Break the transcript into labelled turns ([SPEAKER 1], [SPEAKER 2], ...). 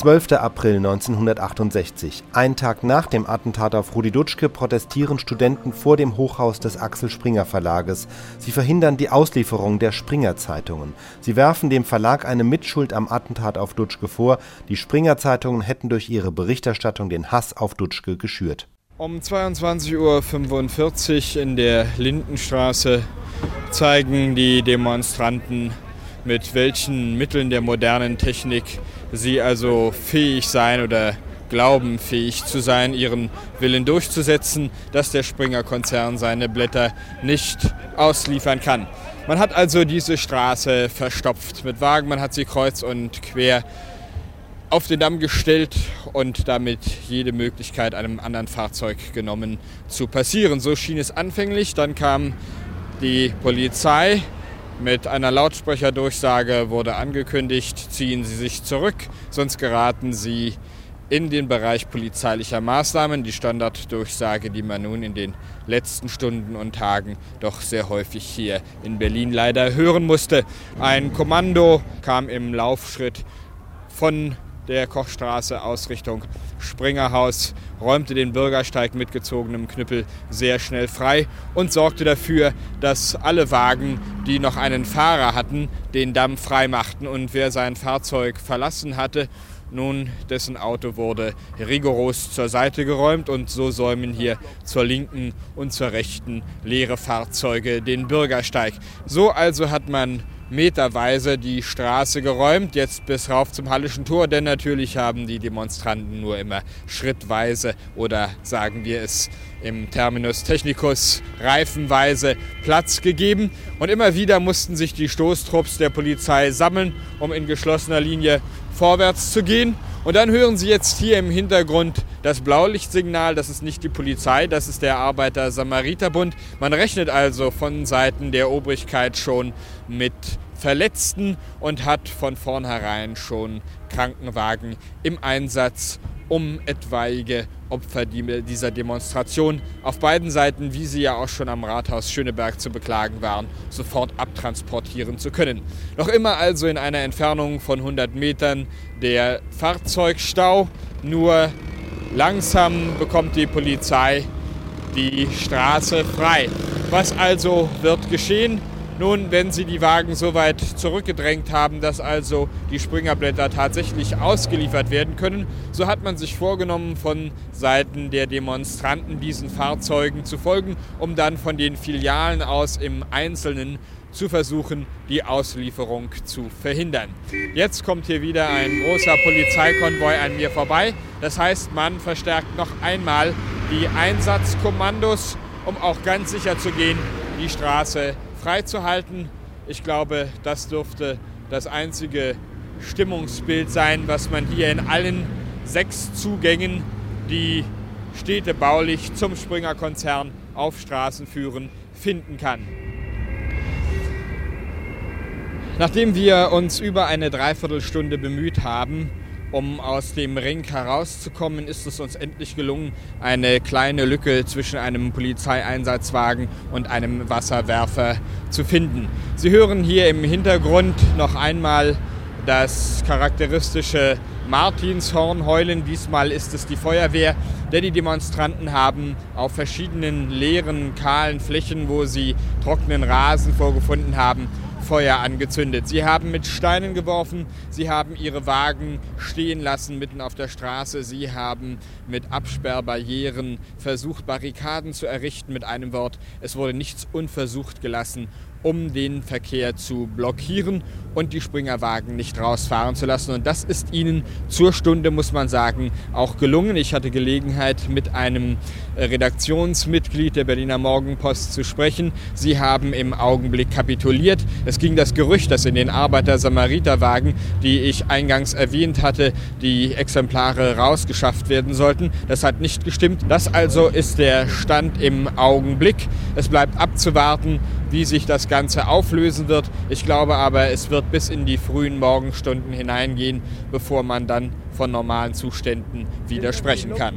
[SPEAKER 1] 12. April 1968. Ein Tag nach dem Attentat auf Rudi Dutschke protestieren Studenten vor dem Hochhaus des Axel Springer Verlages. Sie verhindern die Auslieferung der Springer Zeitungen. Sie werfen dem Verlag eine Mitschuld am Attentat auf Dutschke vor. Die Springer Zeitungen hätten durch ihre Berichterstattung den Hass auf Dutschke geschürt.
[SPEAKER 2] Um 22.45 Uhr in der Lindenstraße zeigen die Demonstranten, mit welchen Mitteln der modernen Technik sie also fähig sein oder glauben fähig zu sein, ihren Willen durchzusetzen, dass der Springer-Konzern seine Blätter nicht ausliefern kann. Man hat also diese Straße verstopft mit Wagen, man hat sie kreuz und quer auf den Damm gestellt und damit jede Möglichkeit einem anderen Fahrzeug genommen zu passieren. So schien es anfänglich, dann kam die Polizei mit einer Lautsprecherdurchsage wurde angekündigt, ziehen Sie sich zurück, sonst geraten Sie in den Bereich polizeilicher Maßnahmen, die Standarddurchsage, die man nun in den letzten Stunden und Tagen doch sehr häufig hier in Berlin leider hören musste. Ein Kommando kam im Laufschritt von der Kochstraße aus Richtung Springerhaus, räumte den Bürgersteig mit gezogenem Knüppel sehr schnell frei und sorgte dafür, dass alle Wagen, die noch einen Fahrer hatten, den Damm frei machten und wer sein Fahrzeug verlassen hatte, nun, dessen Auto wurde rigoros zur Seite geräumt und so säumen hier zur linken und zur rechten leere Fahrzeuge den Bürgersteig. So also hat man meterweise die Straße geräumt, jetzt bis rauf zum Hallischen Tor, denn natürlich haben die Demonstranten nur immer schrittweise oder sagen wir es im Terminus technicus reifenweise Platz gegeben und immer wieder mussten sich die Stoßtrupps der Polizei sammeln, um in geschlossener Linie vorwärts zu gehen. Und dann hören Sie jetzt hier im Hintergrund das Blaulichtsignal. Das ist nicht die Polizei, das ist der Arbeiter-Samariter-Bund. Man rechnet also von Seiten der Obrigkeit schon mit Verletzten und hat von vornherein schon Krankenwagen im Einsatz, um etwaige Opfer dieser Demonstration auf beiden Seiten, wie sie ja auch schon am Rathaus Schöneberg zu beklagen waren, sofort abtransportieren zu können. Noch immer also in einer Entfernung von 100 Metern der Fahrzeugstau, nur langsam bekommt die Polizei die Straße frei. Was also wird geschehen? Nun, wenn Sie die Wagen so weit zurückgedrängt haben, dass also die Springerblätter tatsächlich ausgeliefert werden können, so hat man sich vorgenommen, von Seiten der Demonstranten diesen Fahrzeugen zu folgen, um dann von den Filialen aus im Einzelnen zu versuchen, die Auslieferung zu verhindern. Jetzt kommt hier wieder ein großer Polizeikonvoi an mir vorbei. Das heißt, man verstärkt noch einmal die Einsatzkommandos, um auch ganz sicher zu gehen, die Straße freizuhalten. Ich glaube, das dürfte das einzige Stimmungsbild sein, was man hier in allen sechs Zugängen, die städtebaulich zum Springer-Konzern auf Straßen führen, finden kann. Nachdem wir uns über eine Dreiviertelstunde bemüht haben, um aus dem Ring herauszukommen, ist es uns endlich gelungen, eine kleine Lücke zwischen einem Polizeieinsatzwagen und einem Wasserwerfer zu finden. Sie hören hier im Hintergrund noch einmal das charakteristische Martinshorn heulen. Diesmal ist es die Feuerwehr, denn die Demonstranten haben auf verschiedenen leeren, kahlen Flächen, wo sie trockenen Rasen vorgefunden haben, Feuer angezündet. Sie haben mit Steinen geworfen, sie haben ihre Wagen stehen lassen mitten auf der Straße, sie haben mit Absperrbarrieren versucht, Barrikaden zu errichten. Mit einem Wort, es wurde nichts unversucht gelassen, um den Verkehr zu blockieren und die Springerwagen nicht rausfahren zu lassen. Und das ist ihnen zur Stunde, muss man sagen, auch gelungen. Ich hatte Gelegenheit, mit einem Redaktionsmitglied der Berliner Morgenpost zu sprechen. Sie haben im Augenblick kapituliert. Es ging das Gerücht, dass in den Arbeiter-Samariter-Wagen, die ich eingangs erwähnt hatte, die Exemplare rausgeschafft werden sollten. Das hat nicht gestimmt. Das also ist der Stand im Augenblick. Es bleibt abzuwarten, wie sich das Ganze auflösen wird. Ich glaube aber, es wird bis in die frühen Morgenstunden hineingehen, bevor man dann von normalen Zuständen wieder sprechen kann.